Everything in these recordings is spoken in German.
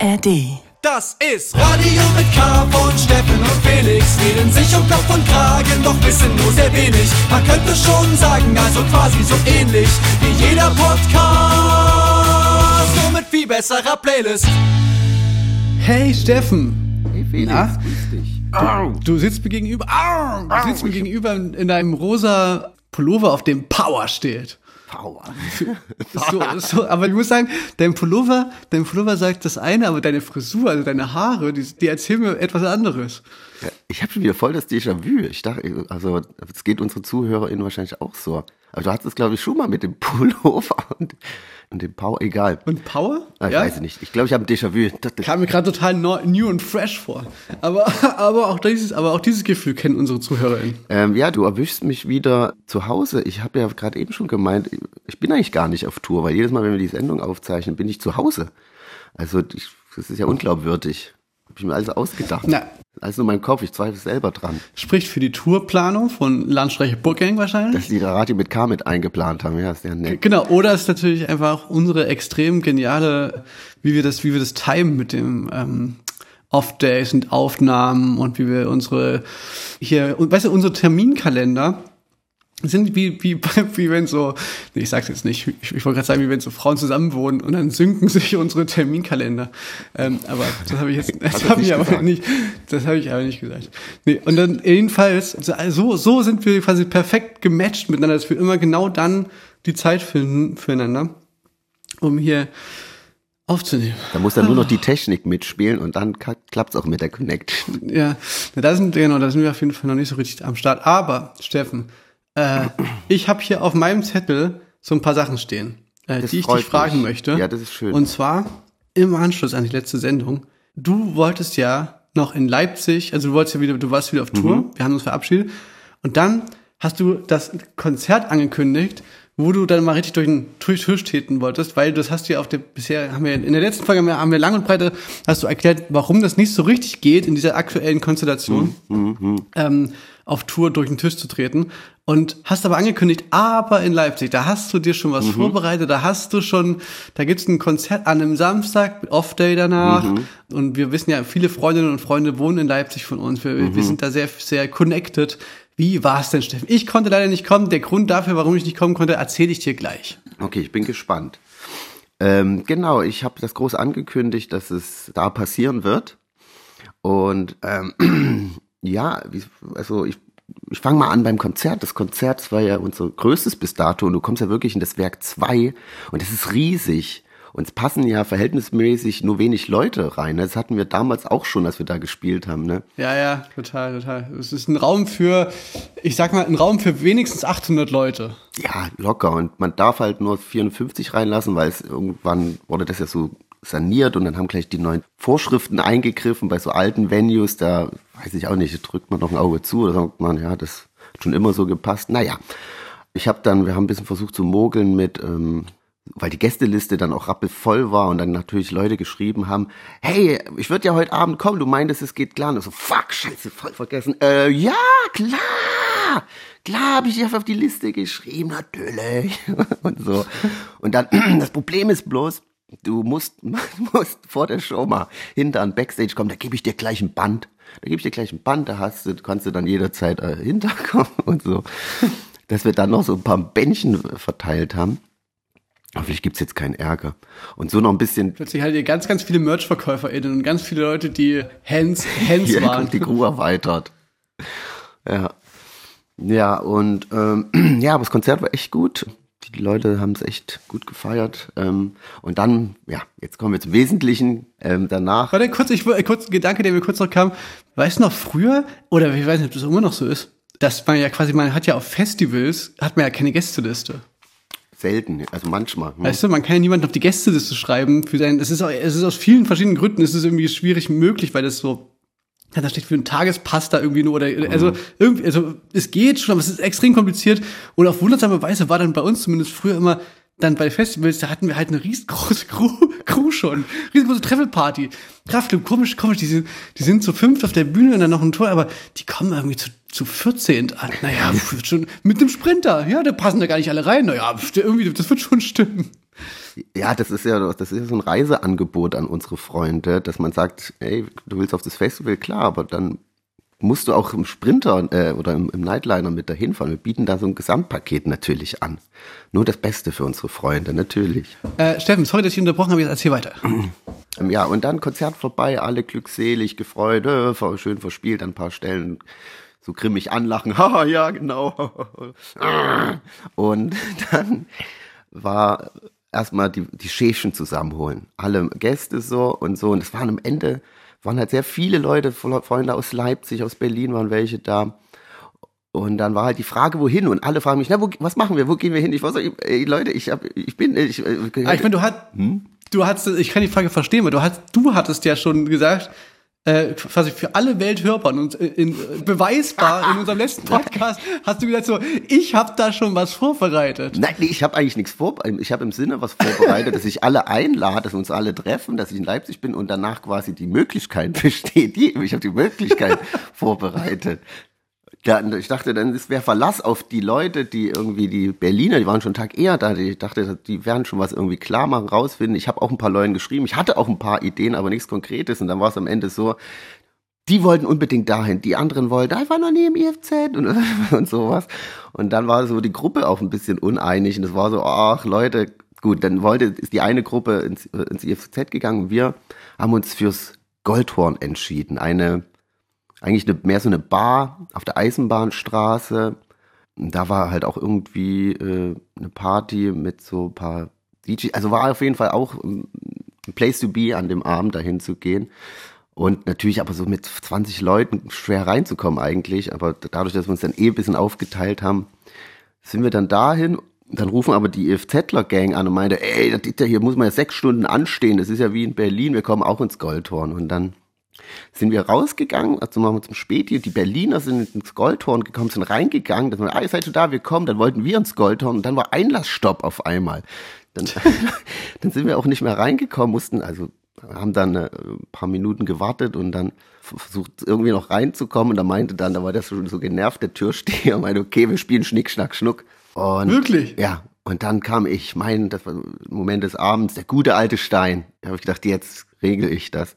ARD. Das ist Radio mit K von Steffen und Felix. Reden sich um Kopf und Kragen, doch wissen nur sehr wenig. Man könnte schon sagen, also quasi so ähnlich wie jeder Podcast. Nur mit viel besserer Playlist. Hey Steffen, Hey Felix, Na? grüß dich. du sitzt mir gegenüber, Au! du sitzt mir gegenüber in deinem rosa Pullover, auf dem Power steht. Power. So, so, aber ich muss sagen, dein Pullover, dein Pullover sagt das eine, aber deine Frisur, also deine Haare, die, die erzählen mir etwas anderes. Ich habe schon wieder voll das Déjà-vu. Ich dachte, also es geht unseren ZuhörerInnen wahrscheinlich auch so. Aber du hattest es, glaube ich, schon mal mit dem Pullover und, und dem Power, egal. Und Power? Ah, ich weiß es nicht. Ich glaube, ich habe ein Déjà-vu. Kam mir gerade total neu, new und fresh vor. Aber, aber, auch dieses, aber auch dieses Gefühl kennen unsere ZuhörerInnen. Ähm, ja, du erwischst mich wieder zu Hause. Ich habe ja gerade eben schon gemeint, ich bin eigentlich gar nicht auf Tour, weil jedes Mal, wenn wir die Sendung aufzeichnen, bin ich zu Hause. Also ich, das ist ja unglaubwürdig. Habe ich mir alles ausgedacht. Na. Alles nur in meinem Kopf, ich zweifle selber dran. Spricht für die Tourplanung von Landstreiche Burggang wahrscheinlich. Dass die Radio mit K mit eingeplant haben, ja, ist ja nett. Genau, oder ist natürlich einfach unsere extrem geniale, wie wir das, wie wir das timen mit dem ähm, Off-Days und Aufnahmen und wie wir unsere hier, und weißt du, unsere Terminkalender sind wie, wie, wie wenn so, nee, ich sag's jetzt nicht, ich, ich wollte gerade sagen, wie wenn so Frauen zusammenwohnen und dann synken sich unsere Terminkalender. Ähm, aber das habe ich jetzt, das habe ich aber nicht, das habe ich aber nicht gesagt. Nee, und dann jedenfalls, so, so sind wir quasi perfekt gematcht miteinander, dass wir immer genau dann die Zeit finden füreinander, um hier aufzunehmen. Da muss dann nur noch die Technik mitspielen und dann klappt es auch mit der Connection. Ja, da sind genau, da sind wir auf jeden Fall noch nicht so richtig am Start. Aber Steffen, äh, ich habe hier auf meinem Zettel so ein paar Sachen stehen, äh, die ich dich fragen mich. möchte. Ja, das ist schön. Und zwar im Anschluss an die letzte Sendung. Du wolltest ja noch in Leipzig, also du wolltest ja wieder, du warst wieder auf Tour. Mhm. Wir haben uns verabschiedet. Und dann hast du das Konzert angekündigt, wo du dann mal richtig durch den Tisch treten wolltest, weil das hast du ja auf der, bisher haben wir, in der letzten Folge haben wir, haben wir lang und breite, hast du erklärt, warum das nicht so richtig geht in dieser aktuellen Konstellation, ähm, auf Tour durch den Tisch zu treten. Und hast aber angekündigt, aber in Leipzig, da hast du dir schon was vorbereitet, da hast du schon, da gibt's ein Konzert an einem Samstag, Off-Day danach. Und wir wissen ja, viele Freundinnen und Freunde wohnen in Leipzig von uns. Wir, wir sind da sehr, sehr connected. Wie war's denn, Steffen? Ich konnte leider nicht kommen. Der Grund dafür, warum ich nicht kommen konnte, erzähle ich dir gleich. Okay, ich bin gespannt. Ähm, genau, ich habe das groß angekündigt, dass es da passieren wird. Und ähm, ja, also ich, ich fange mal an beim Konzert. Das Konzert war ja unser größtes bis dato und du kommst ja wirklich in das Werk 2 und es ist riesig. Und es passen ja verhältnismäßig nur wenig Leute rein. Das hatten wir damals auch schon, als wir da gespielt haben. Ne? Ja, ja, total, total. Es ist ein Raum für, ich sag mal, ein Raum für wenigstens 800 Leute. Ja, locker. Und man darf halt nur 54 reinlassen, weil es irgendwann wurde das ja so saniert und dann haben gleich die neuen Vorschriften eingegriffen bei so alten Venues. Da weiß ich auch nicht, drückt man noch ein Auge zu oder sagt man, ja, das hat schon immer so gepasst. Naja, ich habe dann, wir haben ein bisschen versucht zu mogeln mit, ähm, weil die Gästeliste dann auch rappelvoll war und dann natürlich Leute geschrieben haben, hey, ich würde ja heute Abend kommen, du meintest, es geht klar. Und ich so, fuck, scheiße, voll vergessen. Äh, ja, klar, klar habe ich dich auf die Liste geschrieben, natürlich. und so. Und dann, das Problem ist bloß, du musst, musst vor der Show mal hinter an Backstage kommen, da gebe ich dir gleich ein Band. Da gebe ich dir gleich ein Band, da hast du, kannst du dann jederzeit äh, hinterkommen und so. Dass wir dann noch so ein paar Bändchen verteilt haben. Hoffentlich gibt's jetzt keinen Ärger. Und so noch ein bisschen Plötzlich hattet ihr ganz, ganz viele MerchverkäuferInnen und ganz viele Leute, die Hands, Hands hier waren. die Crew erweitert. Ja. Ja, und ähm, ja, aber das Konzert war echt gut. Die Leute haben es echt gut gefeiert. Ähm, und dann, ja, jetzt kommen wir zum Wesentlichen. Ähm, danach. Warte, kurz, ich, will- kurz ein Gedanke, der mir kurz noch kam. Weißt du noch früher, oder ich weiß nicht, ob das immer noch so ist, dass man ja quasi, man hat ja auf Festivals, hat man ja keine Gästeliste. Selten, also manchmal. Hm. Weißt du, man kann ja niemanden auf die Gästeliste schreiben für sein, es ist, auch, es ist aus vielen verschiedenen Gründen, es ist irgendwie schwierig möglich, weil das so, ja, da steht für einen Tagespass da irgendwie nur oder, also irgendwie, also es geht schon, aber es ist extrem kompliziert und auf wundersame Weise war dann bei uns zumindest früher immer dann bei Festivals, da hatten wir halt eine riesengroße Crew, Crew schon, riesengroße Travelparty. Kraftclub, komisch, komisch, die sind, die sind zu fünft auf der Bühne und dann noch ein Tor, aber die kommen irgendwie zu, zu 14 an. Naja, wird schon mit dem Sprinter, ja, da passen da gar nicht alle rein. Naja, irgendwie, das wird schon stimmen. Ja, das ist ja, das ist so ein Reiseangebot an unsere Freunde, dass man sagt, ey, du willst auf das Festival, klar, aber dann musst du auch im Sprinter äh, oder im, im Nightliner mit dahin fahren. Wir bieten da so ein Gesamtpaket natürlich an. Nur das Beste für unsere Freunde, natürlich. Äh, Steffen, sorry, dass ich unterbrochen habe, jetzt erzähl weiter. Ähm, ja, und dann Konzert vorbei, alle glückselig, gefreut, äh, schön verspielt an ein paar Stellen, so grimmig anlachen, haha, ja, genau. Und dann war erstmal die, die Schäfchen zusammenholen. Alle Gäste so und so. Und es waren am Ende, waren halt sehr viele Leute, Freunde aus Leipzig, aus Berlin waren welche da. Und dann war halt die Frage, wohin? Und alle fragen mich, na, wo, was machen wir? Wo gehen wir hin? Ich war so, ey, Leute, ich hab, ich bin, ich, äh, ah, ich meine, du hast, hm? du hast, ich kann die Frage verstehen, weil du hast, du hattest ja schon gesagt, äh, quasi für alle Welt hörbar und in, in, beweisbar in unserem letzten Podcast hast du gesagt so, ich habe da schon was vorbereitet. Nein, nee, ich habe eigentlich nichts vorbereitet. Ich habe im Sinne was vorbereitet, dass ich alle einlade, dass wir uns alle treffen, dass ich in Leipzig bin und danach quasi die Möglichkeit besteht. Die, ich habe die Möglichkeit vorbereitet, ja, ich dachte, dann ist wäre Verlass auf die Leute, die irgendwie die Berliner, die waren schon einen Tag eher da. Ich dachte, die werden schon was irgendwie klar machen, rausfinden. Ich habe auch ein paar Leuten geschrieben. Ich hatte auch ein paar Ideen, aber nichts Konkretes. Und dann war es am Ende so, die wollten unbedingt dahin, die anderen wollten, war noch nie im IFZ und, und sowas. Und dann war so die Gruppe auch ein bisschen uneinig und es war so, ach Leute, gut, dann wollte, ist die eine Gruppe ins, ins IFZ gegangen. Wir haben uns fürs Goldhorn entschieden. Eine eigentlich eine, mehr so eine Bar auf der Eisenbahnstraße. Da war halt auch irgendwie äh, eine Party mit so ein paar DJs. Also war auf jeden Fall auch ein Place to be an dem Abend dahin zu gehen. Und natürlich aber so mit 20 Leuten schwer reinzukommen eigentlich. Aber dadurch, dass wir uns dann eh ein bisschen aufgeteilt haben, sind wir dann dahin. Dann rufen aber die EFZler-Gang an und meinte, ey, hier muss man ja sechs Stunden anstehen. Das ist ja wie in Berlin, wir kommen auch ins Goldhorn. Und dann sind wir rausgegangen, also machen wir zum Späti, die Berliner sind ins Goldhorn gekommen, sind reingegangen, dann, ah, ihr seid schon da, wir kommen, dann wollten wir ins Goldhorn und dann war Einlassstopp auf einmal. Dann, dann sind wir auch nicht mehr reingekommen, mussten, also haben dann ein äh, paar Minuten gewartet und dann versucht irgendwie noch reinzukommen und da meinte dann, da war der schon so genervt, der Türsteher, meinte, okay, wir spielen Schnick, Schnack, Schnuck. Und, Wirklich? Ja. Und dann kam ich, mein, das war Moment des Abends, der gute alte Stein. Da habe ich gedacht, jetzt regle ich das.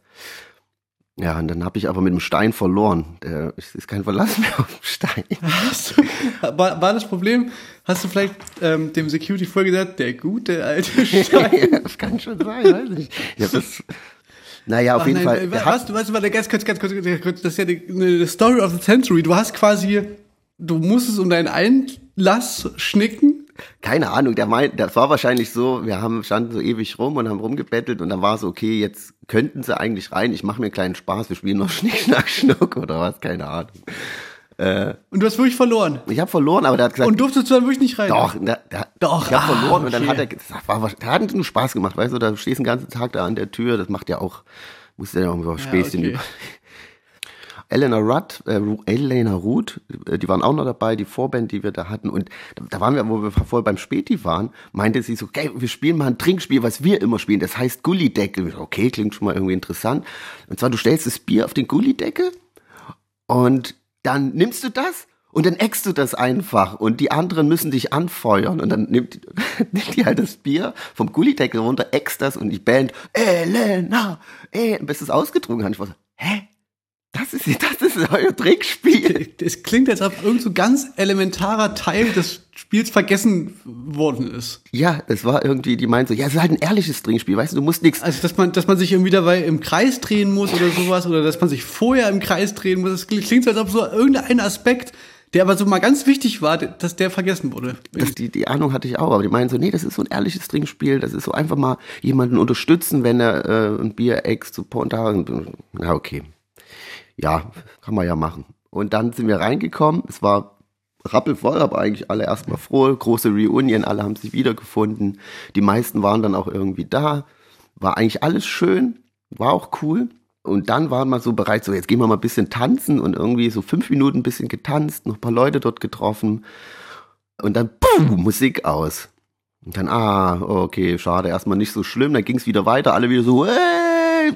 Ja, und dann habe ich aber mit dem Stein verloren. Der, es ist kein Verlass mehr auf dem Stein. Du, war, war, das Problem, hast du vielleicht ähm, dem Security vorgesagt, der gute alte Stein? ja, das kann schon sein, weiß ich. Ja, das, naja, auf Ach, jeden nein, Fall. Was, du weißt, warte, ganz kurz, ganz kurz, das ist ja die, eine Story of the Century. Du hast quasi, du musstest um deinen Einlass schnicken keine Ahnung, der meint, das war wahrscheinlich so, wir haben standen so ewig rum und haben rumgebettelt und dann war es so, okay, jetzt könnten sie eigentlich rein, ich mache mir einen kleinen Spaß, wir spielen noch Schnick, Schnack, Schnuck oder was, keine Ahnung. Äh, und du hast wirklich verloren? Ich habe verloren, aber der hat gesagt... Und durftest du dann wirklich nicht rein? Doch, der, der, doch. Ich habe ah, verloren okay. und dann hat er, das war, der hat nur Spaß gemacht, weißt du, da stehst den ganzen Tag da an der Tür, das macht ja auch, musst ja auch Späßchen ja, okay. Elena Rudd, äh, Elena Ruth, äh, die waren auch noch dabei, die Vorband, die wir da hatten. Und da waren wir, wo wir vorher beim Späti waren, meinte sie so, okay, wir spielen mal ein Trinkspiel, was wir immer spielen. Das heißt Gullideckel. Okay, klingt schon mal irgendwie interessant. Und zwar, du stellst das Bier auf den Gullideckel und dann nimmst du das und dann eckst du das einfach und die anderen müssen dich anfeuern und dann nimmt, nimmt die halt das Bier vom Gullideckel runter, eckst das und die Band, Elena, eh, bis es ausgetrunken hat. Ich war so, hä? Das ist, das ist euer Trickspiel. Es klingt, als ob irgend so ganz elementarer Teil des Spiels vergessen worden ist. Ja, es war irgendwie, die meinen so, ja, es ist halt ein ehrliches Trinkspiel, weißt du, du musst nichts. Also, dass man, dass man sich irgendwie dabei im Kreis drehen muss oder sowas, oder dass man sich vorher im Kreis drehen muss. Es klingt, als ob so irgendein Aspekt, der aber so mal ganz wichtig war, dass der vergessen wurde. Das, die, die Ahnung hatte ich auch, aber die meinen so, nee, das ist so ein ehrliches Trinkspiel, das ist so einfach mal jemanden unterstützen, wenn er äh, ein Bier ex zu Pontar. Ja, okay ja, kann man ja machen. Und dann sind wir reingekommen. Es war rappelvoll, aber eigentlich alle erstmal froh. Große Reunion, alle haben sich wiedergefunden. Die meisten waren dann auch irgendwie da. War eigentlich alles schön, war auch cool. Und dann waren wir so bereit, so jetzt gehen wir mal ein bisschen tanzen und irgendwie so fünf Minuten ein bisschen getanzt, noch ein paar Leute dort getroffen. Und dann boom, Musik aus. Und dann, ah, okay, schade, erstmal nicht so schlimm. Dann ging es wieder weiter, alle wieder so, hey,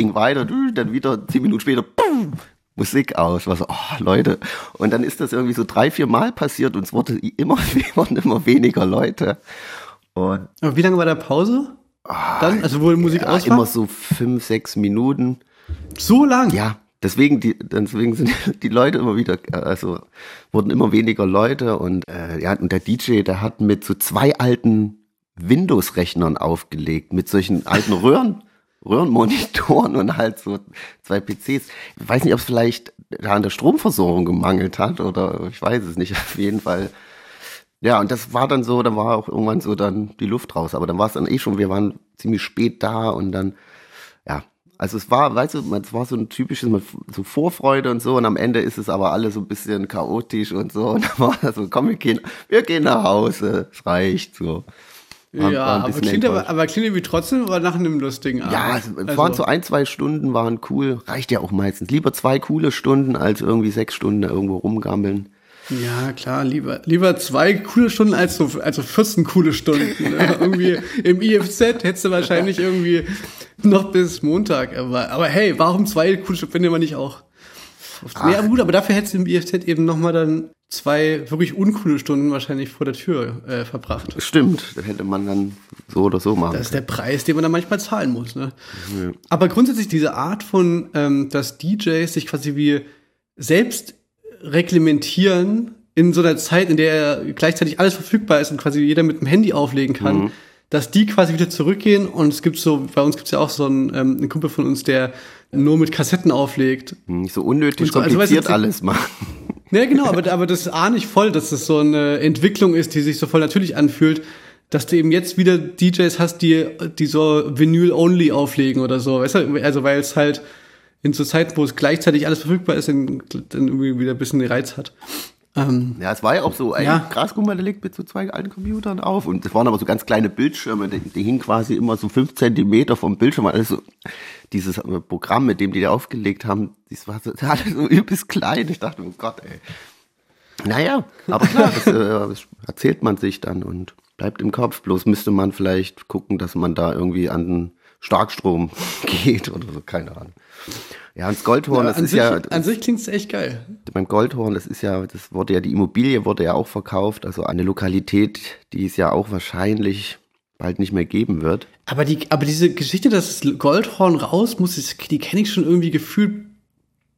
ging weiter, dann wieder zehn Minuten später, boom, Musik aus. War so, oh, Leute. Und dann ist das irgendwie so drei, vier Mal passiert und es wurde immer, wurden immer weniger Leute. Und Aber wie lange war der Pause? Dann, also wo die Musik ja, aus war? immer so fünf, sechs Minuten. So lang? Ja, deswegen, die, deswegen sind die Leute immer wieder, äh, also wurden immer weniger Leute und äh, ja, und der DJ, der hat mit so zwei alten Windows-Rechnern aufgelegt, mit solchen alten Röhren, Röhrenmonitoren und halt so zwei PCs. Ich weiß nicht, ob es vielleicht an der Stromversorgung gemangelt hat oder ich weiß es nicht, auf jeden Fall. Ja, und das war dann so, da war auch irgendwann so dann die Luft raus. Aber dann war es dann eh schon, wir waren ziemlich spät da und dann, ja, also es war, weißt du, es war so ein typisches, so Vorfreude und so und am Ende ist es aber alles so ein bisschen chaotisch und so und dann war das so, komm, wir gehen, wir gehen nach Hause, es reicht so. Ja, aber klingt, aber, aber klingt irgendwie trotzdem aber nach einem lustigen Abend. Ja, es, Also, waren so ein, zwei Stunden, waren cool. Reicht ja auch meistens. Lieber zwei coole Stunden, als irgendwie sechs Stunden da irgendwo rumgammeln. Ja, klar, lieber, lieber zwei coole Stunden als so, also 14 coole Stunden. ne? irgendwie im IFZ hättest du wahrscheinlich irgendwie noch bis Montag. Aber, aber hey, warum zwei coole Stunden, findet man nicht auch? Nee, aber gut, aber dafür hättest du im IFZ eben nochmal dann zwei wirklich uncoole Stunden wahrscheinlich vor der Tür äh, verbracht. Stimmt, das hätte man dann so oder so machen Das ist der Preis, den man dann manchmal zahlen muss. Ne? Aber grundsätzlich diese Art von, ähm, dass DJs sich quasi wie selbst reglementieren in so einer Zeit, in der gleichzeitig alles verfügbar ist und quasi jeder mit dem Handy auflegen kann, dass die quasi wieder zurückgehen und es gibt so, bei uns gibt es ja auch so einen, ähm, einen Kumpel von uns, der nur mit Kassetten auflegt. Nicht so unnötig so, also kompliziert weißt du, alles machen. Ja, genau, aber, aber das ahne ich voll, dass das so eine Entwicklung ist, die sich so voll natürlich anfühlt, dass du eben jetzt wieder DJs hast, die, die so Vinyl-only auflegen oder so, weißt du? Also, weil es halt in so Zeiten, wo es gleichzeitig alles verfügbar ist, dann, irgendwie wieder ein bisschen den Reiz hat. Ähm, Ja, es war ja auch so, ey, Ja. legt mit so zwei alten Computern auf. Und es waren aber so ganz kleine Bildschirme, die, die hingen quasi immer so fünf Zentimeter vom Bildschirm. Also dieses äh, Programm, mit dem die da aufgelegt haben, das war so, das so übelst klein. Ich dachte, oh Gott, ey. Naja, aber klar, das, äh, das erzählt man sich dann und bleibt im Kopf. Bloß müsste man vielleicht gucken, dass man da irgendwie an den Starkstrom geht oder so, keine Ahnung. Ja, das Goldhorn, das an, ist sich, ja, an sich klingt's echt geil. Beim Goldhorn, das ist ja, das wurde ja, die Immobilie wurde ja auch verkauft, also eine Lokalität, die es ja auch wahrscheinlich bald nicht mehr geben wird. Aber, die, aber diese Geschichte, dass das Goldhorn raus muss, das- die kenne ich schon irgendwie gefühlt,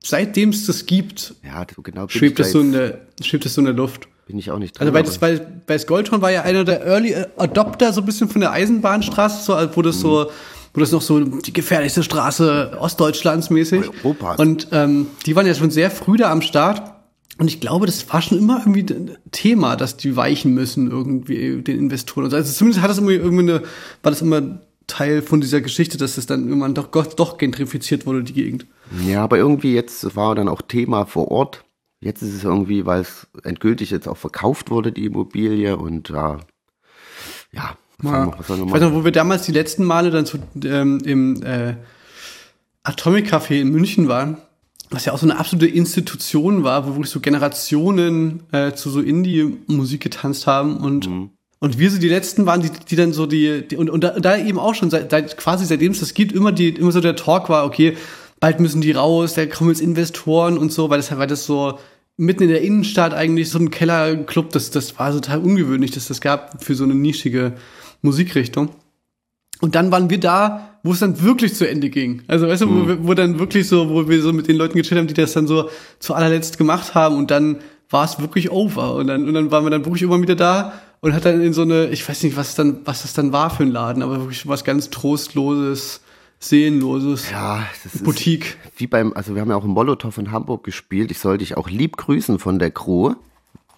seitdem es das gibt, Ja, so genau schwebt ich, es da so in der, schwebt es so in der Luft. bin ich auch nicht drin. Also weil das, weil, weil das Goldhorn war ja einer der Early Adopter so ein bisschen von der Eisenbahnstraße, so wo das so, wo das noch so die gefährlichste Straße Ostdeutschlands mäßig. Europas. Und ähm, die waren ja schon sehr früh da am Start. Und ich glaube, das war schon immer irgendwie ein Thema, dass die weichen müssen irgendwie den Investoren. Also zumindest hat das immer irgendwie eine, war das immer Teil von dieser Geschichte, dass es dann irgendwann doch, doch gentrifiziert wurde, die Gegend. Ja, aber irgendwie jetzt war dann auch Thema vor Ort. Jetzt ist es irgendwie, weil es endgültig jetzt auch verkauft wurde, die Immobilie und ja, ja, soll man, was man Ich weiß noch, wo wir damals die letzten Male dann so, ähm, im äh, Atomic Café in München waren, was ja auch so eine absolute Institution war, wo wirklich so Generationen äh, zu so Indie-Musik getanzt haben und und wir so die letzten waren, die, die dann so die, die und, und da, da eben auch schon seit, seit quasi seitdem es das gibt, immer die immer so der Talk war, okay, bald müssen die raus, da kommen jetzt Investoren und so, weil das weil das so mitten in der Innenstadt eigentlich so ein Kellerclub, das das war total ungewöhnlich, dass das gab für so eine nischige Musikrichtung. Und dann waren wir da, wo es dann wirklich zu Ende ging. Also weißt du, wo, wir- wo dann wirklich so, wo wir so mit den Leuten gechillt haben, die das dann so zu allerletzt gemacht haben und dann war es wirklich over. Und dann, und dann waren wir dann wirklich immer wieder da und hat dann in so eine, ich weiß nicht, was dann, was das dann war für ein Laden, aber wirklich was ganz trostloses, seelenloses. Ja, das ist Boutique. wie beim, also wir haben ja auch im Molotow in Hamburg gespielt. Ich sollte dich auch lieb grüßen von der Crew.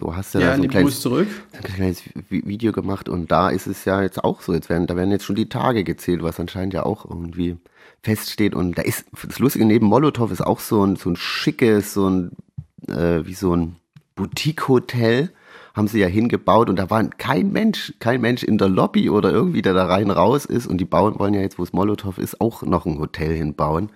Du hast ja, Ja, da so ein kleines, zurück. ein kleines Vi- Video gemacht und da ist es ja jetzt auch so. Jetzt werden, da werden jetzt schon die Tage gezählt, was anscheinend ja auch irgendwie feststeht. Und da ist, das Lustige neben Molotow ist auch so ein, so ein schickes, so ein, äh, wie so ein Boutique-Hotel haben sie ja hingebaut und da war kein Mensch, kein Mensch in der Lobby oder irgendwie, der da rein raus ist und die bauen wollen ja jetzt, wo es Molotow ist, auch noch ein Hotel hinbauen.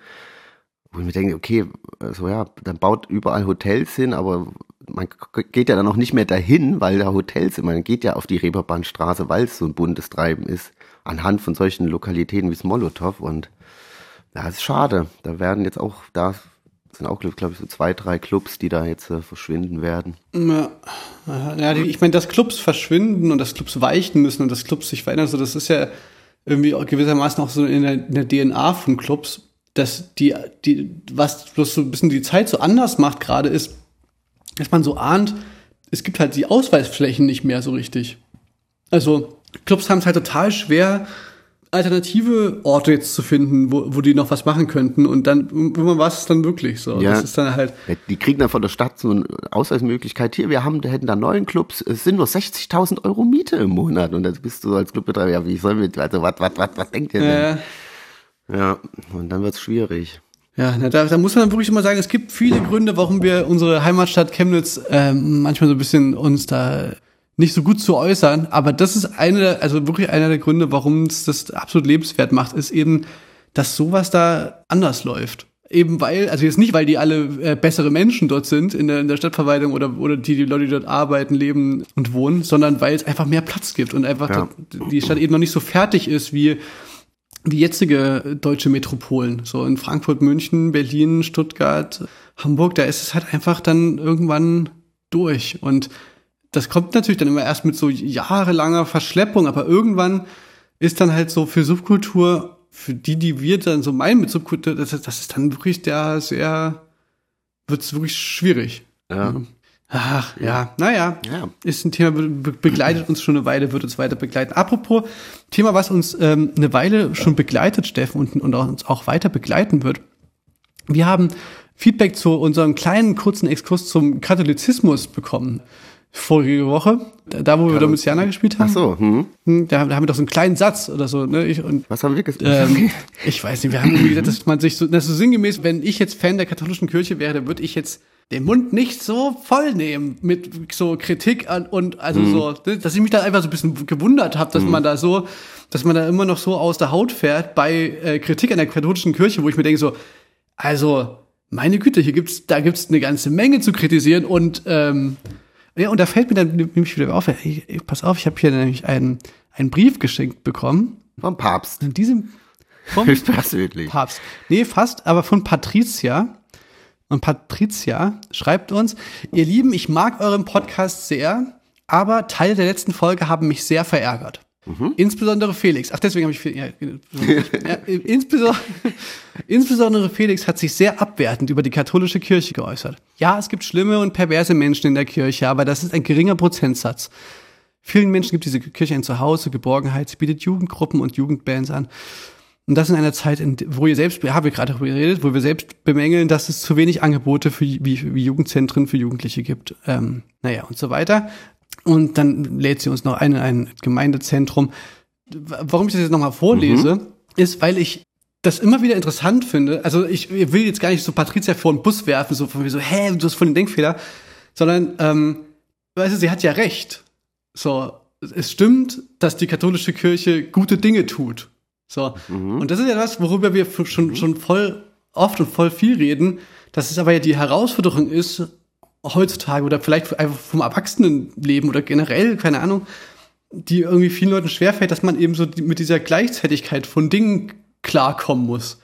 Wo ich mir denke, okay, also ja, dann baut überall Hotels hin, aber man geht ja dann auch nicht mehr dahin, weil da Hotels sind. Man geht ja auf die Reeperbahnstraße, weil es so ein buntes Treiben ist, anhand von solchen Lokalitäten wie Molotow. Und ja, ist schade. Da werden jetzt auch da sind auch, glaube ich, so zwei, drei Clubs, die da jetzt äh, verschwinden werden. Ja, ja ich meine, dass Clubs verschwinden und dass Clubs weichen müssen und dass Clubs sich verändern, so das ist ja irgendwie gewissermaßen auch so in der, in der DNA von Clubs, dass die, die, was bloß so ein bisschen die Zeit so anders macht gerade ist, dass man so ahnt, es gibt halt die Ausweisflächen nicht mehr so richtig. Also Clubs haben es halt total schwer, alternative Orte jetzt zu finden, wo, wo die noch was machen könnten. Und dann, irgendwann war es dann wirklich so. Ja. Das ist dann halt. Die kriegen dann von der Stadt so eine Ausweismöglichkeit. Hier, wir haben, hätten da neun Clubs, es sind nur 60.000 Euro Miete im Monat. Und dann bist du als Clubbetreiber, ja, wie soll mit, also was, was, was, was denkt ihr denn? Äh, Ja, und dann wird's schwierig. ja, na, da, da muss man wirklich immer sagen, es gibt viele Gründe, warum wir unsere Heimatstadt Chemnitz ähm, manchmal so ein bisschen uns da nicht so gut zu äußern. Aber das ist eine, also wirklich einer der Gründe, warum es das absolut lebenswert macht, ist eben, dass sowas da anders läuft. Eben weil, also jetzt nicht, weil die alle äh, bessere Menschen dort sind in der, in der Stadtverwaltung oder, oder die, die Leute, die dort arbeiten, leben und wohnen, sondern weil es einfach mehr Platz gibt und einfach Ja. die Stadt eben noch nicht so fertig ist wie wie jetzige deutsche Metropolen. So in Frankfurt, München, Berlin, Stuttgart, Hamburg, da ist es halt einfach dann irgendwann durch. Und das kommt natürlich dann immer erst mit so jahrelanger Verschleppung, aber irgendwann ist dann halt so für Subkultur, für die, die wir dann so meinen mit Subkultur, das, ist- das ist dann wirklich der sehr, wird es wirklich schwierig. Ja. Ach, ja, naja. Ja. Ist ein Thema, be be begleitet uns schon eine Weile, wird uns weiter begleiten. Apropos Thema, was uns ähm, eine Weile schon begleitet, Steffen, und, und auch, uns auch weiter begleiten wird. Wir haben Feedback zu unserem kleinen, kurzen Exkurs zum Katholizismus bekommen. Vorige Woche, da, wo wir Domitianer gespielt haben. Ach so, hm. Hm, Da, haben wir doch so einen kleinen Satz oder so, ne? Ich, und Was haben wir gesagt? ähm, ich weiß nicht, wir haben irgendwie gesagt, dass man sich so, das ist so sinngemäß, wenn ich jetzt Fan der katholischen Kirche wäre, dann würde ich jetzt den Mund nicht so voll nehmen mit so Kritik an und also so, ne, dass ich mich da einfach so ein bisschen gewundert habe, dass man da so, dass man da immer noch so aus der Haut fährt bei äh, Kritik an der katholischen Kirche, wo ich mir denke so, also meine Güte, hier gibt's, da gibt's eine ganze Menge zu kritisieren und ähm, ja, und da fällt mir dann nämlich wieder auf, ey, pass auf, ich habe hier nämlich einen, einen Brief geschenkt bekommen. Vom Papst. In diesem vom Höchstpersönlich. Papst. Nee, fast, aber von Patricia. Und Patricia schreibt uns, ihr Lieben, ich mag euren Podcast sehr, aber Teile der letzten Folge haben mich sehr verärgert. Insbesondere Felix. Ach, deswegen habe ich ja, ja, insbesondere, insbesondere Felix hat sich sehr abwertend über die katholische Kirche geäußert. Ja, es gibt schlimme und perverse Menschen in der Kirche, aber das ist ein geringer Prozentsatz. Vielen Menschen gibt diese Kirche ein Zuhause, Geborgenheit, sie bietet Jugendgruppen und Jugendbands an. Und das in einer Zeit, in, wo ihr selbst, haben wir gerade darüber geredet, wo wir selbst bemängeln, dass es zu wenig Angebote für wie, wie Jugendzentren für Jugendliche gibt. Ähm, naja, und so weiter. Und dann lädt sie uns noch ein in ein Gemeindezentrum. Warum ich das jetzt nochmal vorlese, ist, weil ich das immer wieder interessant finde. Also ich will jetzt gar nicht so Patricia vor den Bus werfen, so von mir so, hä, du hast voll den Denkfehler, sondern, ähm, weißt du, sie hat ja recht. So, es stimmt, dass die katholische Kirche gute Dinge tut. So. Und das ist ja das, worüber wir schon, schon voll oft und voll viel reden, dass es aber ja die Herausforderung ist, heutzutage oder vielleicht einfach vom Erwachsenenleben oder generell, keine Ahnung, die irgendwie vielen Leuten schwerfällt, dass man eben so mit dieser Gleichzeitigkeit von Dingen klarkommen muss.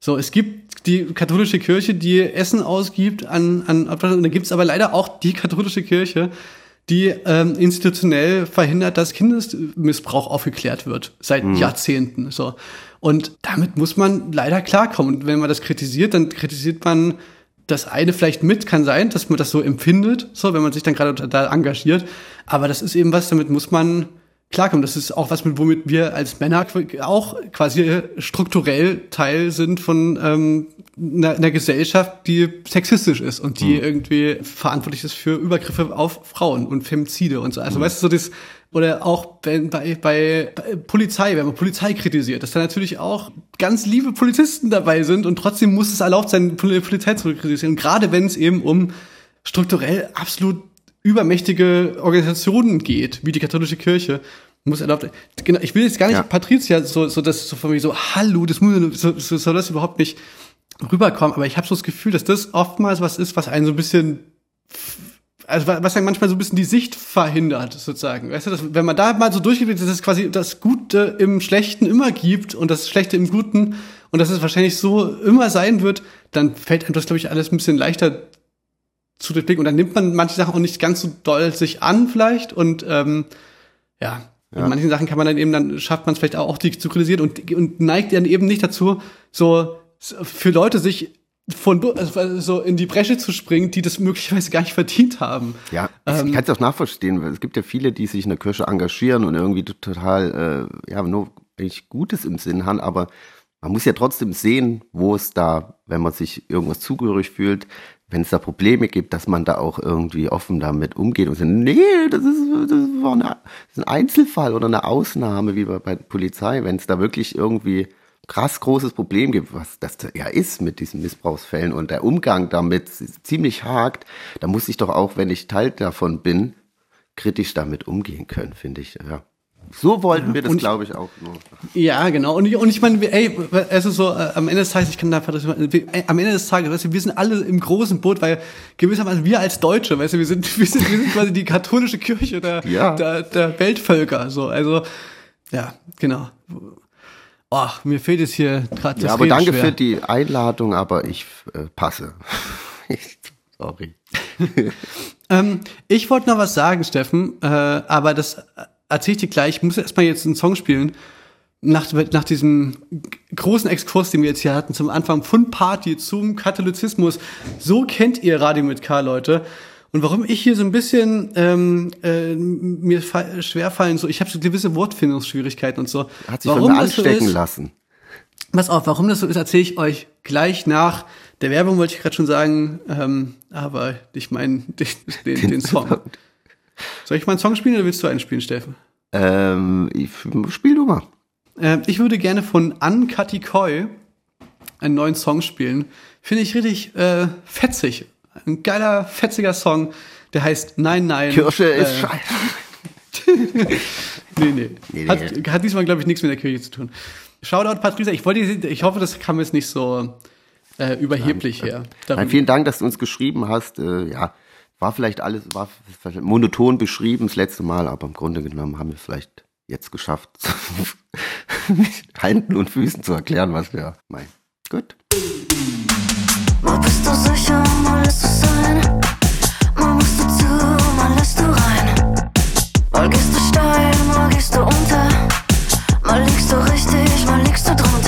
So, es gibt die katholische Kirche, die Essen ausgibt an, an und da gibt es aber leider auch die katholische Kirche, die ähm, institutionell verhindert, dass Kindesmissbrauch aufgeklärt wird seit Jahrzehnten. So und damit muss man leider klarkommen. Und wenn man das kritisiert, dann kritisiert man das eine vielleicht mit, kann sein, dass man das so empfindet, so wenn man sich dann gerade da engagiert. Aber das ist eben was, damit muss man klarkommen. Das ist auch was, mit womit wir als Männer auch quasi strukturell Teil sind von ähm, einer, einer Gesellschaft, die sexistisch ist und die irgendwie verantwortlich ist für Übergriffe auf Frauen und Femizide und so. Also weißt du, so das, oder auch wenn bei, bei, bei Polizei, wenn man Polizei kritisiert, dass da natürlich auch ganz liebe Polizisten dabei sind und trotzdem muss es erlaubt sein, Pol- Polizei zu kritisieren. Gerade wenn es eben um strukturell absolut übermächtige Organisationen geht, wie die katholische Kirche, muss erlaubt genau, ich will jetzt gar nicht Ja. Patricia so so das so von mir so hallo das muss so, so soll das überhaupt nicht rüberkommen aber ich habe so das Gefühl dass das oftmals was ist was einen so ein bisschen also wa- was dann manchmal so ein bisschen die Sicht verhindert, sozusagen. Weißt du, dass, wenn man da mal so durchgeht, dass es quasi das Gute im Schlechten immer gibt und das Schlechte im Guten und dass es wahrscheinlich so immer sein wird, dann fällt einem das, glaube ich, alles ein bisschen leichter zu durchblicken. Und dann nimmt man manche Sachen auch nicht ganz so doll sich an, vielleicht. Und ähm, ja, ja. Und manchen Sachen kann man dann eben, dann schafft man es vielleicht auch, die zu kritisieren und, und neigt dann eben nicht dazu, so für Leute sich von also so in die Bresche zu springen, die das möglicherweise gar nicht verdient haben. Ja, ähm, ich kann es auch nachvollziehen. Es gibt ja viele, die sich in der Kirche engagieren und irgendwie total, äh, ja, nur eigentlich Gutes im Sinn haben, aber man muss ja trotzdem sehen, wo es da, wenn man sich irgendwas zugehörig fühlt, wenn es da Probleme gibt, dass man da auch irgendwie offen damit umgeht und sagt, nee, das ist, das war eine, das ist ein Einzelfall oder eine Ausnahme, wie bei, bei der Polizei, wenn es da wirklich irgendwie krass großes Problem gibt, was das ja ist mit diesen Missbrauchsfällen und der Umgang damit ziemlich hakt, da muss ich doch auch, wenn ich Teil davon bin, kritisch damit umgehen können, finde ich, ja. So wollten wir das, glaube ich, auch nur. Ja, genau. Und ich, und ich meine, ey, es ist so, äh, am Ende des Tages, ich kann da äh, am Ende des Tages, weißt du, wir sind alle im großen Boot, weil gewissermaßen wir als Deutsche, weißt du, wir sind, wir sind, wir sind quasi die katholische Kirche der, ja. der, der Weltvölker, so. Also, ja, genau. Oh, mir fehlt es hier gerade Ja, aber Reden danke schwer. für die Einladung, aber ich äh, passe. Sorry. ähm, ich wollte noch was sagen, Steffen, äh, aber das erzähle ich dir gleich. Ich muss erstmal jetzt einen Song spielen. Nach, nach diesem großen Exkurs, den wir jetzt hier hatten, zum Anfang von Party zum Katholizismus. So kennt ihr Radio mit K, Leute. Und warum ich hier so ein bisschen ähm, äh, mir schwerfallen, so ich habe so gewisse Wortfindungsschwierigkeiten und so. Hat sich warum von mir anstecken so ist, lassen. Pass auf, warum das so ist, erzähle ich euch gleich nach der Werbung, wollte ich gerade schon sagen. Ähm, aber ich meine den, den, den Song. Soll ich mal einen Song spielen oder willst du einen spielen, Steffen? Ähm, ich, spiel du mal. Äh, ich würde gerne von Ankati Koi einen neuen Song spielen. Finde ich richtig äh, fetzig. Ein geiler, fetziger Song. Der heißt Nein, Nein. Kirche äh, ist scheiße. nee, nee. nee, hat, nee. hat diesmal, glaube ich, nichts mit der Kirche zu tun. Shoutout, Patricia. Ich wollte, ich hoffe, das kam jetzt nicht so äh, überheblich Nein, her. Nein, vielen Dank, dass du uns geschrieben hast. Äh, ja, war vielleicht alles, war monoton beschrieben das letzte Mal, aber im Grunde genommen haben wir vielleicht jetzt geschafft, mit Händen und Füßen zu erklären, was wir meinen. Gut. Mal bist du sicher, mal lässt du sein. Mal musst du zu, mal lässt du rein. Mal gehst du steil, mal gehst du unter. Mal liegst du richtig, mal liegst du drunter.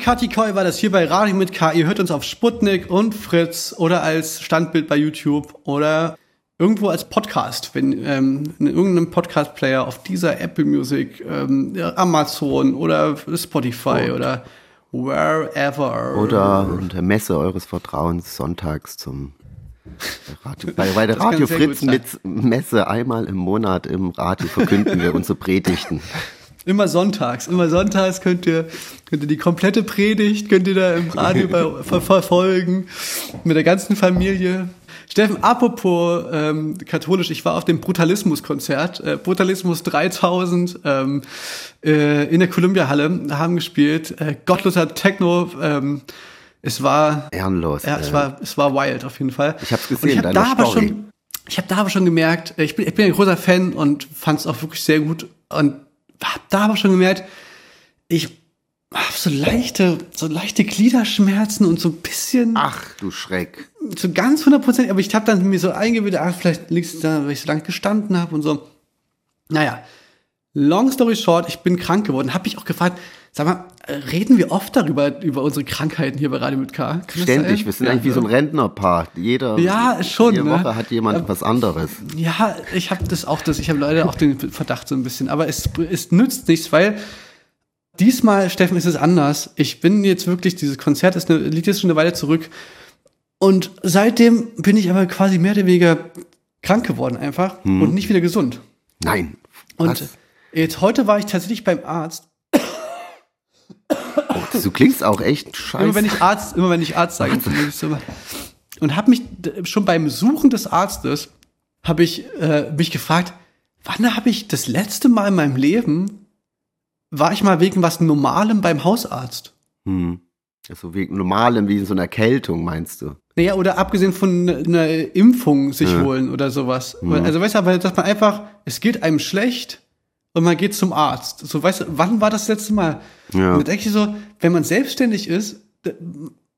Kati Koi war das hier bei Radio mit K. Ihr hört uns auf Sputnik und Fritz oder als Standbild bei YouTube oder irgendwo als Podcast, wenn ähm, in irgendeinem Podcast-Player auf dieser Apple Music, ähm, Amazon oder Spotify Und. oder wherever. Oder unter Messe eures Vertrauens sonntags zum Radio. Bei, bei der Das Radio Fritz mit Messe einmal im Monat im Radio verkünden wir unsere Predigten. Immer sonntags, immer sonntags könnt ihr, könnt ihr die komplette Predigt, könnt ihr da im Radio bei, ver verfolgen, mit der ganzen Familie. Steffen, apropos ähm, katholisch, ich war auf dem Brutalismus-Konzert, äh, Brutalismus 3000 ähm, äh, in der Columbia-Halle, haben gespielt, äh, gottloser Techno, ähm, es war Ehrenlos. ja, es äh, war, es war wild auf jeden Fall. Ich hab's gesehen, ich hab deine da aber schon, ich habe da aber schon gemerkt, äh, ich bin, ich bin ein großer Fan und fand es auch wirklich sehr gut und hab da aber schon gemerkt, ich habe so leichte, so leichte Gliederschmerzen und so ein bisschen, Ach, du Schreck. so ganz 100 aber ich habe dann mir so eingebildet, ach, vielleicht liegt es da, weil ich so lange gestanden habe und so. Naja, long story short, ich bin krank geworden. Habe mich auch gefragt, sag mal, äh, reden wir oft darüber, über unsere Krankheiten hier bei Radio mit K? Kann Ständig. Wir sind Ja, eigentlich wie so ein ne? Rentnerpaar. Jeder, Ja, schon, Jede ne? Woche hat jemand was anderes. Ja, ich habe das auch, das, ich habe leider auch den Verdacht so ein bisschen, aber es, es nützt nichts, weil diesmal, Steffen, ist es anders. Ich bin jetzt wirklich, dieses Konzert ist eine, liegt jetzt schon eine Weile zurück und seitdem bin ich aber quasi mehr oder weniger krank geworden einfach und nicht wieder gesund. Nein. Und Was? jetzt heute war ich tatsächlich beim Arzt. Du klingst auch echt scheiße. Immer wenn ich Arzt, immer wenn ich Arzt sage, muss ich so und habe mich schon beim Suchen des Arztes habe ich äh, mich gefragt, wann habe ich das letzte Mal in meinem Leben war ich mal wegen was Normalem beim Hausarzt? hm. So wie normalem, wie in so einer Erkältung, meinst du? Naja, oder abgesehen von ne- einer Impfung sich Ja. holen oder sowas. Also weißt du, aber dass man einfach, es geht einem schlecht und man geht zum Arzt. So, weißt du, wann war das letzte Mal? Ja. Und denke ich so, wenn man selbstständig ist,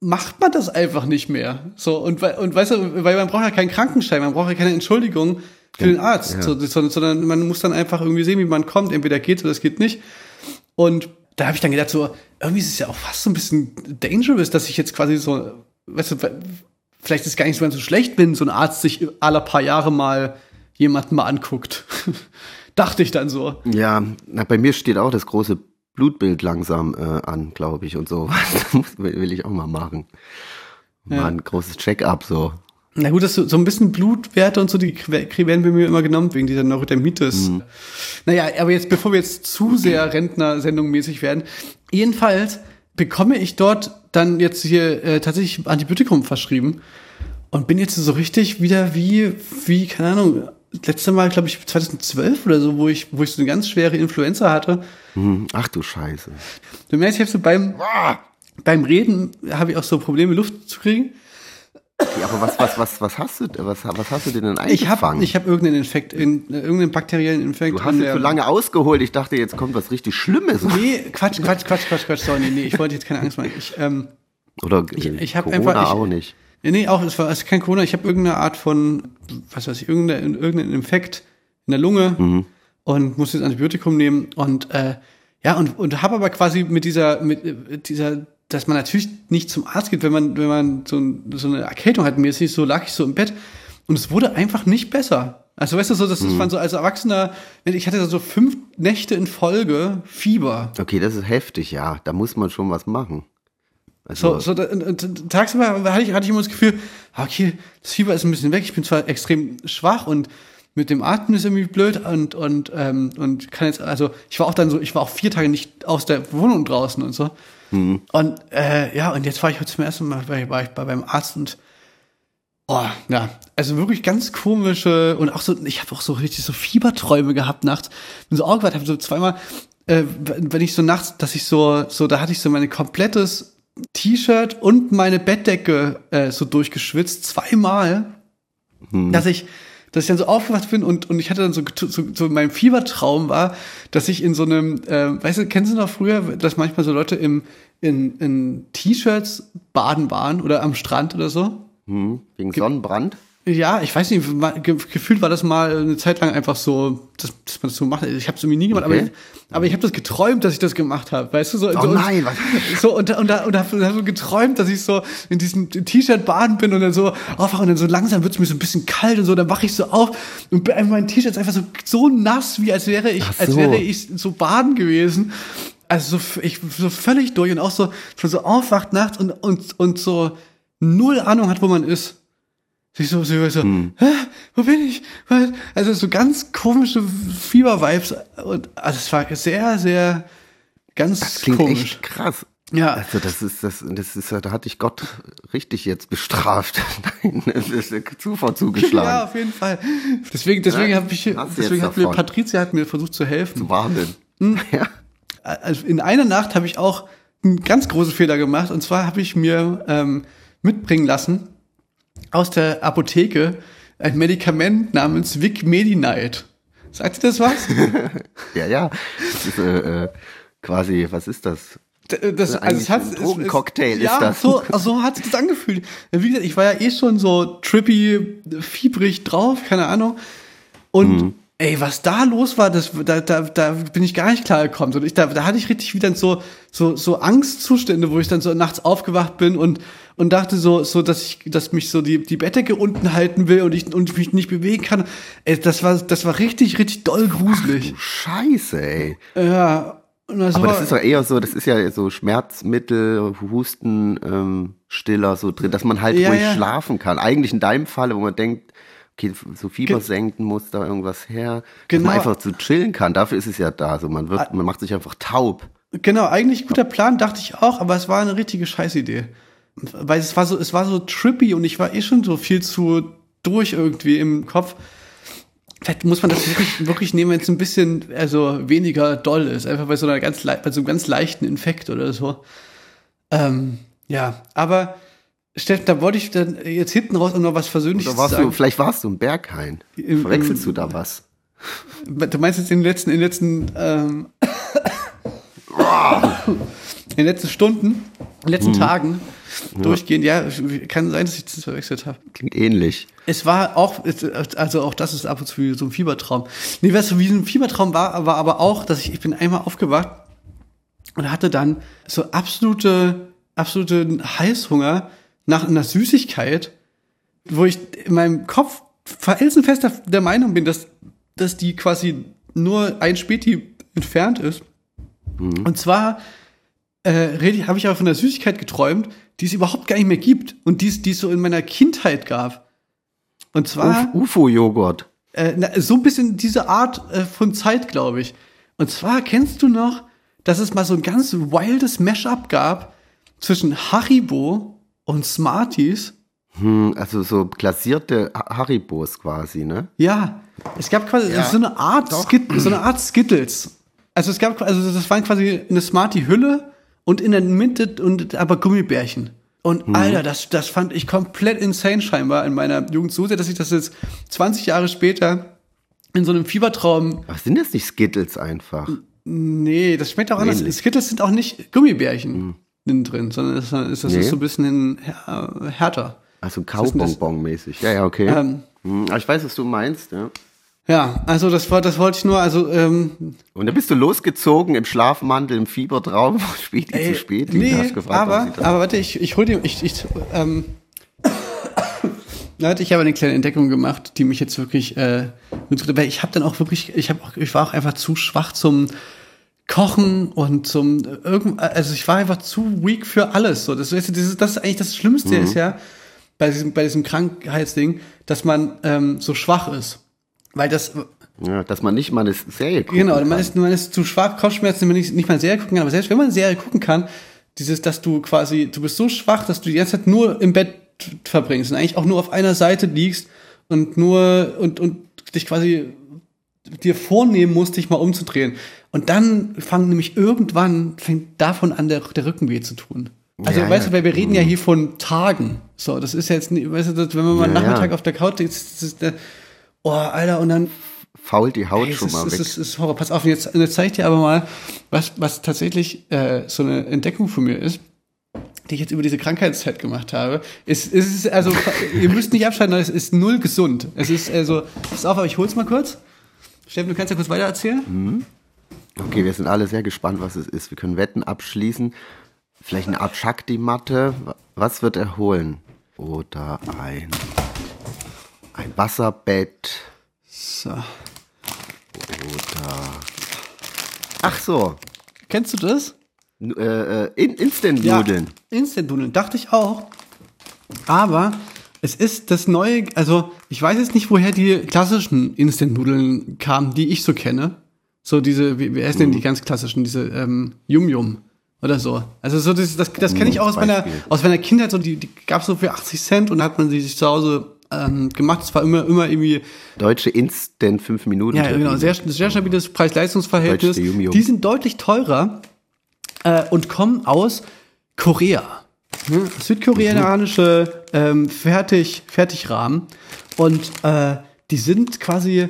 macht man das einfach nicht mehr. So, und, und weißt du, weil man braucht ja keinen Krankenschein, man braucht ja keine Entschuldigung für den Arzt, ja. so, sondern, sondern man muss dann einfach irgendwie sehen, wie man kommt. Entweder geht oder es geht nicht. Und da habe ich dann gedacht, so, irgendwie ist es ja auch fast so ein bisschen dangerous, dass ich jetzt quasi so, weißt du, vielleicht ist es gar nicht so ganz so schlecht, wenn so ein Arzt sich alle paar Jahre mal jemanden mal anguckt. Dachte ich dann so. Ja, na, bei mir steht auch das große Blutbild langsam äh, an, glaube ich, und so. Will will ich auch mal machen. Mal Ja. ein großes Check-up so. Na gut, das so, so ein bisschen Blutwerte und so, die werden bei mir immer genommen wegen dieser Neurodermitis. Naja, aber jetzt, bevor wir jetzt zu sehr Rentner-Sendung mäßig werden, jedenfalls bekomme ich dort dann jetzt hier äh, tatsächlich Antibiotikum verschrieben und bin jetzt so richtig wieder wie, wie, keine Ahnung, letzte Mal, glaube ich, 2012 oder so, wo ich, wo ich so eine ganz schwere Influenza hatte. Hm, Ach du Scheiße. Du merkst, ich habe so beim, beim Reden habe ich auch so Probleme, Luft zu kriegen. Ja, aber was, was, was, was hast du, was, was hast du denn denn Ich habe eingefangen? ich hab irgendeinen Infekt, in, äh, irgendeinen bakteriellen Infekt. du hast jetzt so lange ausgeholt, ich dachte, jetzt kommt was richtig Schlimmes. Nee, Quatsch, Quatsch, Quatsch, Quatsch, Quatsch, sorry, nee, nee, ich wollte jetzt keine Angst machen. Ich, ähm, Oder Ich- äh, ich hab Corona einfach- ich- auch nicht. Nee, nee, auch, es war es ist kein Corona, ich habe irgendeine Art von, was weiß ich, irgendeinen irgendeinen Infekt in der Lunge Mhm. und muss jetzt Antibiotikum nehmen und, äh, ja, und, und habe aber quasi mit dieser, mit dieser, dass man natürlich nicht zum Arzt geht, wenn man, wenn man so, ein, so eine Erkältung hat mäßig, so lag ich so im Bett und es wurde einfach nicht besser. Also weißt du so, das Mhm. ist man so als Erwachsener, ich hatte so fünf Nächte in Folge Fieber. Okay, das ist heftig, ja. Da muss man schon was machen. Also, So, so da, und, und, tagsüber hatte ich, hatte ich immer das Gefühl, ah, okay, das Fieber ist ein bisschen weg, ich bin zwar extrem schwach und mit dem Atmen ist irgendwie blöd und, und, ähm, und kann jetzt, also ich war auch dann so, ich war auch vier Tage nicht aus der Wohnung draußen und so. Und äh, ja, und jetzt war ich heute zum ersten Mal, war ich, war ich bei, beim Arzt und oh, ja, also wirklich ganz komische und auch so, ich habe auch so richtig so Fieberträume gehabt nachts. Bin so aufgewacht, habe so zweimal, äh, wenn ich so nachts, dass ich so, so, da hatte ich so mein komplettes T-Shirt und meine Bettdecke äh, so durchgeschwitzt, zweimal, dass ich dass ich dann so aufgewacht bin und, und ich hatte dann so, so, so mein Fiebertraum war, dass ich in so einem, äh, weißt du, kennst du noch früher, dass manchmal so Leute im, in, in T-Shirts baden waren oder am Strand oder so? hm, wegen Sonnenbrand? Ja, ich weiß nicht, gefühlt war das mal eine Zeit lang einfach so, dass, dass man das so macht. Ich habe es irgendwie nie gemacht, aber Okay. ich, aber ich habe das geträumt, dass ich das gemacht habe. Weißt du, so, Oh so, nein, was? so und, und, da- und hab, hab so geträumt, dass ich so in diesem T-Shirt baden bin und dann so aufwache und dann so langsam wird es mir so ein bisschen kalt und so, dann wache ich so auf und bin- mein T-Shirt ist einfach so, so nass, wie als wäre ich, Ach als so. wäre ich so baden gewesen. Also so, ich so völlig durch und auch so schon so aufwacht nachts und, und, und so null Ahnung hat, wo man ist. Sich so, so, so Hm. Hä, wo bin ich? Was? Also so ganz komische Fieber-Vibes. Und also es war sehr, sehr ganz Das klingt komisch. echt krass. Ja. Also das ist, das, das ist, da hatte ich Gott richtig jetzt bestraft. Nein, es ist ein Zufall Ja, zugeschlagen. auf jeden Fall. Deswegen, deswegen Ja, habe ich, deswegen hat mir. Patricia hat mir versucht zu helfen. Wahnsinn. Hm. Ja. Also in einer Nacht habe ich auch einen ganz großen Fehler gemacht. Und zwar habe ich mir ähm, mitbringen lassen aus der Apotheke ein Medikament namens Vic Medi-Night. Sagt ihr das was? ja, ja. Das ist äh, äh, quasi, was ist das? D- Das, also Eigentlich es hat, ein Drogencocktail ist ja, das. So, so hat sich das angefühlt. Wie gesagt, ich war ja eh schon so trippy, fiebrig drauf, keine Ahnung. Und Mhm. ey, was da los war, das, da, da, da bin ich gar nicht klar gekommen. Und ich, da, da hatte ich richtig wieder so, so, so Angstzustände, wo ich dann so nachts aufgewacht bin und, und dachte so, so, dass ich, dass mich so die, die Bettdecke unten halten will und ich, und ich mich nicht bewegen kann. Ey, das war, das war richtig, richtig doll gruselig. Scheiße, ey. Ja. Das Aber das ist doch eher so, das ist ja so Schmerzmittel, Husten, ähm, Stiller so drin, dass man halt Ja, ruhig ja. schlafen kann. Eigentlich in deinem Falle, wo man denkt, okay, so Fieber senken muss da irgendwas her, dass Genau. man einfach so chillen kann. Dafür ist es ja da. So, man Ah. wird, man macht sich einfach taub. Genau, eigentlich guter Plan, dachte ich auch, aber es war eine richtige Scheißidee. Weil es war so, es war so trippy und ich war eh schon so viel zu durch irgendwie im Kopf. Vielleicht muss man das wirklich, wirklich nehmen, wenn es ein bisschen, also weniger doll ist. Einfach bei so einer ganz, bei so einem ganz leichten Infekt oder so. Ähm, ja, aber Steffen, da wollte ich dann jetzt hinten raus noch was warst sagen. du, vielleicht warst du ein Berghain. Im- Verwechselst du da was? Du meinst jetzt in den letzten, in den letzten, ähm, in den letzten Stunden, in den letzten Tagen durchgehend, ja, kann sein, dass ich das verwechselt habe. Klingt ähnlich. Es war auch, also auch das ist ab und zu wie so ein Fiebertraum. Nee, weißt du, wie so ein Fiebertraum war, war aber auch, dass ich, ich bin einmal aufgewacht und hatte dann so absolute, absolute Heißhunger nach einer Süßigkeit, wo ich in meinem Kopf felsenfest der- Meinung bin, dass, dass die quasi nur ein Späti entfernt ist. Und zwar äh, habe ich aber von der Süßigkeit geträumt, die es überhaupt gar nicht mehr gibt und die es, die es so in meiner Kindheit gab. Und zwar Uf- UFO-Joghurt. äh, na, so ein bisschen diese Art äh, von Zeit, glaube ich. Und zwar kennst du noch, dass es mal so ein ganz wildes Mashup gab zwischen Haribo und Smarties. Hm, also so glasierte Ha- Haribos quasi, ne? Ja, es gab quasi Ja, so eine Art Skit so eine Art Skittles. Also es gab also das waren quasi eine Smartie Hülle und in der Mitte und aber Gummibärchen. Und Mhm. Alter, das das fand ich komplett insane scheinbar in meiner Jugend so sehr, dass ich das jetzt 20 Jahre später in so einem Fiebertraum Was sind das nicht Skittles einfach? Nee, das schmeckt auch anders. Ähnlich. Skittles sind auch nicht Gummibärchen innen drin, sondern das ist, das Nee. ist so ein bisschen härter. Also? Kaubonbon-mäßig. Ja, ja, okay. Ähm. Hm, aber ich weiß, was du meinst, ja. Ja, also das, das wollte ich nur, also ähm, Und da bist du losgezogen im Schlafmantel, im Fiebertraum, Späti ey, zu Späti. nee, Du hast gefragt, aber, das- aber warte, ich, ich hol dir, ich, ich, ähm, Leute, ich habe eine kleine Entdeckung gemacht, die mich jetzt wirklich, äh, weil ich habe dann auch wirklich, ich habe auch, ich war auch einfach zu schwach zum Kochen und zum äh, irgend, also ich war einfach zu weak für alles. So, das, weißt du, dieses, das ist eigentlich das Schlimmste ist ja bei diesem, bei diesem Krankheitsding, dass man ähm, so schwach ist, weil das ja, dass man nicht mal eine Serie gucken Genau, kann. man ist, man ist zu schwach, Kopfschmerzen, wenn man nicht, nicht mal Serie gucken kann. Aber selbst wenn man Serie gucken kann, dieses, dass du quasi, du bist so schwach, dass du die ganze Zeit nur im Bett verbringst und eigentlich auch nur auf einer Seite liegst und nur und, und dich quasi dir vornehmen musst, dich mal umzudrehen. Und dann fangen nämlich irgendwann, fängt davon an, der, der Rücken weh zu tun. Also, Ja, weißt ja. du, weil wir reden ja hier von Tagen. So, das ist jetzt nicht, weißt du, wenn man mal Ja, ja. Nachmittag auf der Couch ist, das ist der, oh, Alter, und dann Fault die Haut Ey, es schon ist, mal es weg. ist, es ist Horror. Pass auf, jetzt, jetzt zeige ich dir aber mal, was, was tatsächlich äh, so eine Entdeckung von mir ist. die ich jetzt über diese Krankheitszeit gemacht habe, ist, ist es also, ihr müsst nicht abschalten, es ist null gesund. Es ist also, pass auf, aber ich hol's mal kurz. Steffen, du kannst ja kurz weiter erzählen. Okay, wir sind alle sehr gespannt, was es ist. Wir können Wetten abschließen. Vielleicht eine Art Shakti-Matte. Was wird er holen? Oder ein, ein Wasserbett. So. Oder. Ach so. Kennst du das? N- Äh, äh, in Instant-Nudeln. Instant-Nudeln, dachte ich auch. Aber es ist das neue, also ich weiß jetzt nicht, woher die klassischen Instant-Nudeln kamen, die ich so kenne. So diese, wie, wie heißen denn die ganz klassischen, diese ähm, Yum-Yum oder so. Also so das, das, das kenne ich auch aus meiner, aus meiner Kindheit, so die, die gab es so für 80 Cent und hat man sie sich zu Hause ähm, gemacht. Es war immer, immer irgendwie Deutsche Instant 5 Minuten. ja, genau. Sehr, sehr stabiles Preis-Leistungs-Verhältnis. Die sind deutlich teurer äh, und kommen aus Korea. Ne? Südkoreanische ähm, Fertig, Fertigrahmen. Und äh, die sind quasi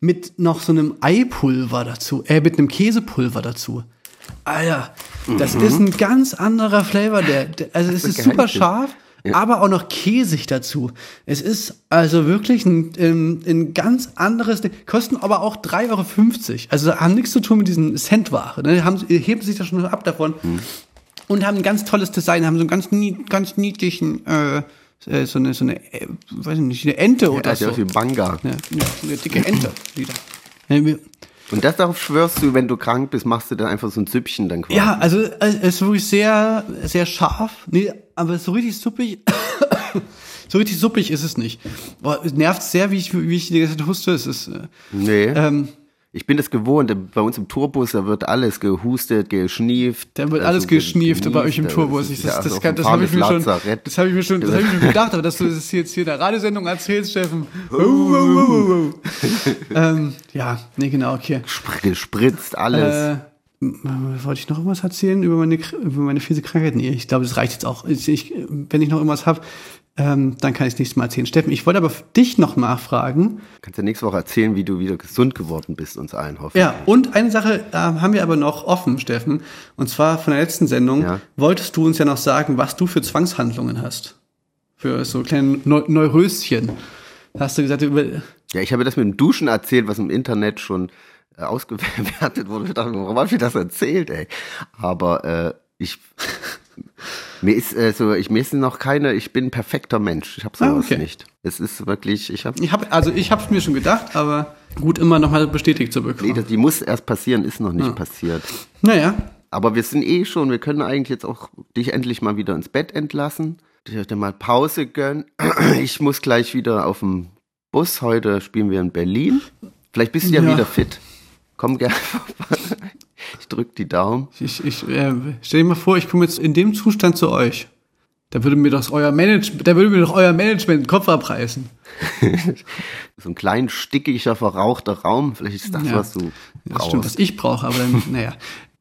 mit noch so einem Eipulver dazu, äh, mit einem Käsepulver dazu. Alter, das ist ein ganz anderer Flavor. Der, der, also es ist super Geheimtipp. Scharf, aber auch noch käsig dazu. Es ist also wirklich ein, ein, ein ganz anderes Ding. Kosten aber auch 3,50 Euro. Also haben nichts zu tun mit diesen Centware. Ne? Haben, heben sich da schon ab davon. Und haben ein ganz tolles Design, haben so einen ganz, nie, ganz niedlichen, äh, äh, so eine, so eine, äh, weiß ich nicht, eine Ente oder Also so. wie Banga. Ja, eine, eine dicke Ente. Ja, wir- Und das darauf schwörst du, wenn du krank bist, machst du dann einfach so ein Süppchen dann quasi. Ja, also äh, es ist wirklich sehr, sehr scharf. Nee, aber so richtig suppig. so richtig suppig ist es nicht. Boah, es nervt sehr, wie ich, wie ich die ganze Zeit huste. Es ist, äh, Nee. ähm, Ich bin das gewohnt. Bei uns im Tourbus, da wird alles gehustet, geschnieft. da wird also alles geschnieft bei euch im Tourbus. ist Ich, das, also das, auf kann, das habe ich mir schon, Lazarett. das habe ich mir schon, das habe ich mir gedacht, aber dass du das jetzt hier in der Radiosendung erzählst, Steffen. Oh, oh, oh. ähm, ja, nee, genau, okay. Spr- Gespritzt, alles. Äh, wollte ich noch irgendwas erzählen über meine, über meine fiese Krankheit? Nee, ich glaube, das reicht jetzt auch. Ich, ich, wenn ich noch irgendwas habe, ähm, dann kann ich es nächstes Mal erzählen. Steffen, ich wollte aber dich noch nachfragen. Kannst ja nächste Woche erzählen, wie du wieder gesund geworden bist, uns allen hoffentlich. Ja, und eine Sache äh, haben wir aber noch offen, Steffen. Und zwar von der letzten Sendung. Ja. Wolltest du uns ja noch sagen, was du für Zwangshandlungen hast? Für so kleine Neu Neuröschen. Hast du gesagt, über, Ja, ich habe das mit dem Duschen erzählt, was im Internet schon äh, ausgewertet wurde. Ich dachte, warum habe ich das erzählt, ey? Aber äh, ich mir ist äh, so, ich mir ist noch keine, ich bin ein perfekter Mensch. Ich habe sowas Ah, okay. nicht. Es ist wirklich, ich habe ich habe, also ich habe es mir schon gedacht, aber gut, immer noch mal bestätigt zu bekommen. nee, das, die muss erst passieren, ist noch nicht passiert. naja, Aber wir sind eh schon, wir können eigentlich jetzt auch dich endlich mal wieder ins Bett entlassen. Dir mal Pause gönnen. Ich muss gleich wieder auf dem Bus. Heute spielen wir in Berlin. Vielleicht bist du ja, Ja. wieder fit. Komm gerne vorbei. Ich drück die Daumen. Ich, ich äh, stell dir mal vor, ich komme jetzt in dem Zustand zu euch. Da würde mir doch euer Management, da würde mir doch euer Management den Kopf abreißen. So ein klein, stickiger, verrauchter Raum. Vielleicht ist das, Ja. was du Das stimmt, was brauchst. ich brauche, aber dann, naja.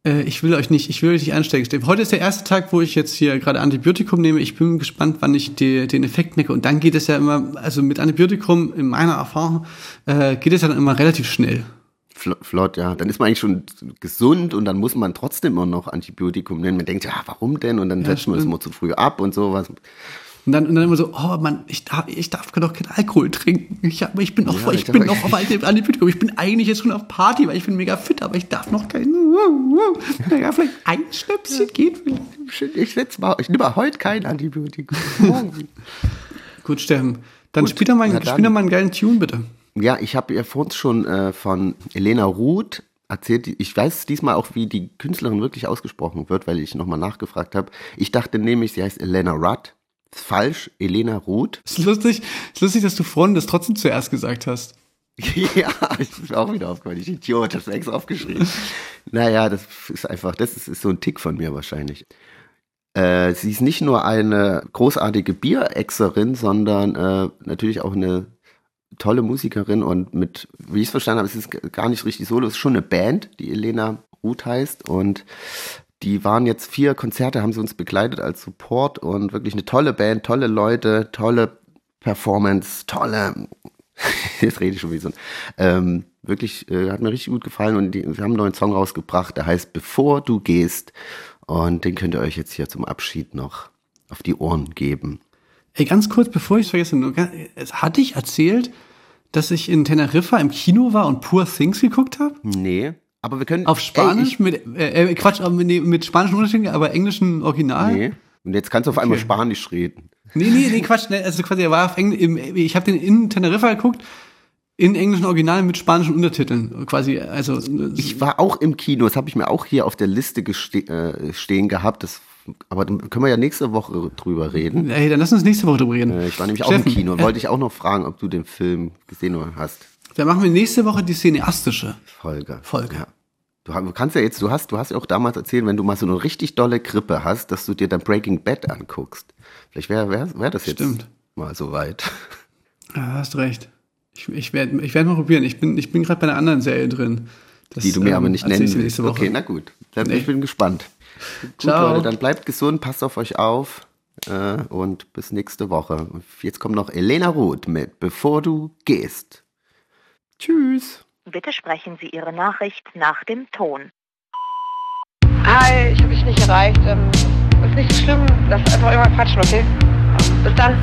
Äh, ich will euch nicht, ich will euch nicht anstecken. Heute ist der erste Tag, wo ich jetzt hier gerade Antibiotikum nehme. Ich bin gespannt, wann ich die, den Effekt merke. Und dann geht es ja immer, also mit Antibiotikum, in meiner Erfahrung, äh, geht es ja dann immer relativ schnell. Fl- Flott, ja. Dann ist man eigentlich schon gesund und dann muss man trotzdem immer noch Antibiotikum nehmen. Man denkt, ja, warum denn? Und dann setzt man es immer zu früh ab und sowas. Und dann, und dann immer so, oh Mann, ich darf, ich darf doch keinen Alkohol trinken. Ich, hab, ich bin noch, Ja, ich ich bin noch auf Antibiotikum. Ich bin eigentlich jetzt schon auf Party, weil ich bin mega fit, aber ich darf noch kein, naja, vielleicht ein Schnäpschen geht vielleicht. Ich, setz mal, ich nehme heute kein Antibiotikum. Morgen. Gut, Steffen. Dann Gut, spiel doch, mal, mal einen geilen Tune, bitte. Ja, ich habe ja vorhin schon äh, von Elena Ruth erzählt. Ich weiß diesmal auch, wie die Künstlerin wirklich ausgesprochen wird, weil ich nochmal nachgefragt habe. Ich dachte nämlich, sie heißt Elena Rudd. Falsch, Elena Ruth. Ist lustig, ist lustig, dass du vorhin das trotzdem zuerst gesagt hast. ja, ich bin auch wieder aufgefallen. Ich Idiot, hab's extra aufgeschrieben. naja, das ist einfach, das ist, ist so ein Tick von mir wahrscheinlich. Äh, sie ist nicht nur eine großartige Bierexerin, sondern äh, natürlich auch eine tolle Musikerin und mit, wie ich es verstanden habe, es ist gar nicht richtig solo, es ist schon eine Band, die Elena Ruth heißt und die waren jetzt vier Konzerte, haben sie uns begleitet als Support und wirklich eine tolle Band, tolle Leute, tolle Performance, tolle, jetzt rede ich schon wie so ein, ähm, wirklich, äh, hat mir richtig gut gefallen und die, sie haben einen neuen Song rausgebracht, der heißt Bevor du gehst Und den könnt ihr euch jetzt hier zum Abschied noch auf die Ohren geben. Ey, ganz kurz, bevor ich es vergesse, hatte ich erzählt, dass ich in Teneriffa im Kino war und Poor Things geguckt habe? Nee, aber wir können. Auf Spanisch Ey, mit äh, äh, Quatsch, aber mit, mit spanischen Untertiteln, aber englischen Original. nee. Und jetzt kannst du auf einmal Okay. Spanisch reden. Nee, nee, nee, Quatsch, nee, also quasi er war auf Engl im, ich habe den in Teneriffa geguckt in englischen Original mit spanischen Untertiteln, quasi also Ich war auch im Kino, das habe ich mir auch hier auf der Liste äh, stehen gehabt. Das, aber dann können wir ja nächste Woche drüber reden. Ey, dann lass uns nächste Woche drüber reden. Äh, Ich war nämlich auch Steffen, im Kino und äh, wollte ich auch noch fragen, ob du den Film gesehen hast. Dann machen wir nächste Woche die cineastische Folge. Folge. Ja. Du kannst ja jetzt, du hast, du hast ja auch damals erzählt, wenn du mal so eine richtig dolle Grippe hast, dass du dir dann Breaking Bad anguckst. Vielleicht wäre wär, wär das jetzt Stimmt. mal so weit. Ja, hast recht. Ich, ich werde ich werd mal probieren. Ich bin, ich bin gerade bei einer anderen Serie drin. Das, Die du mir ähm, aber nicht nennen willst. Woche. Okay, na gut. Dann Nee. ich bin gespannt. Gut, Ciao. Leute, dann bleibt gesund, passt auf euch auf äh, und bis nächste Woche. Jetzt kommt noch Elena Roth mit Bevor du gehst. Tschüss. Bitte sprechen Sie Ihre Nachricht nach dem Ton. Hi, ich habe dich nicht erreicht. Ähm, ist nicht so schlimm. Lass einfach irgendwann quatschen, okay? Bis dann.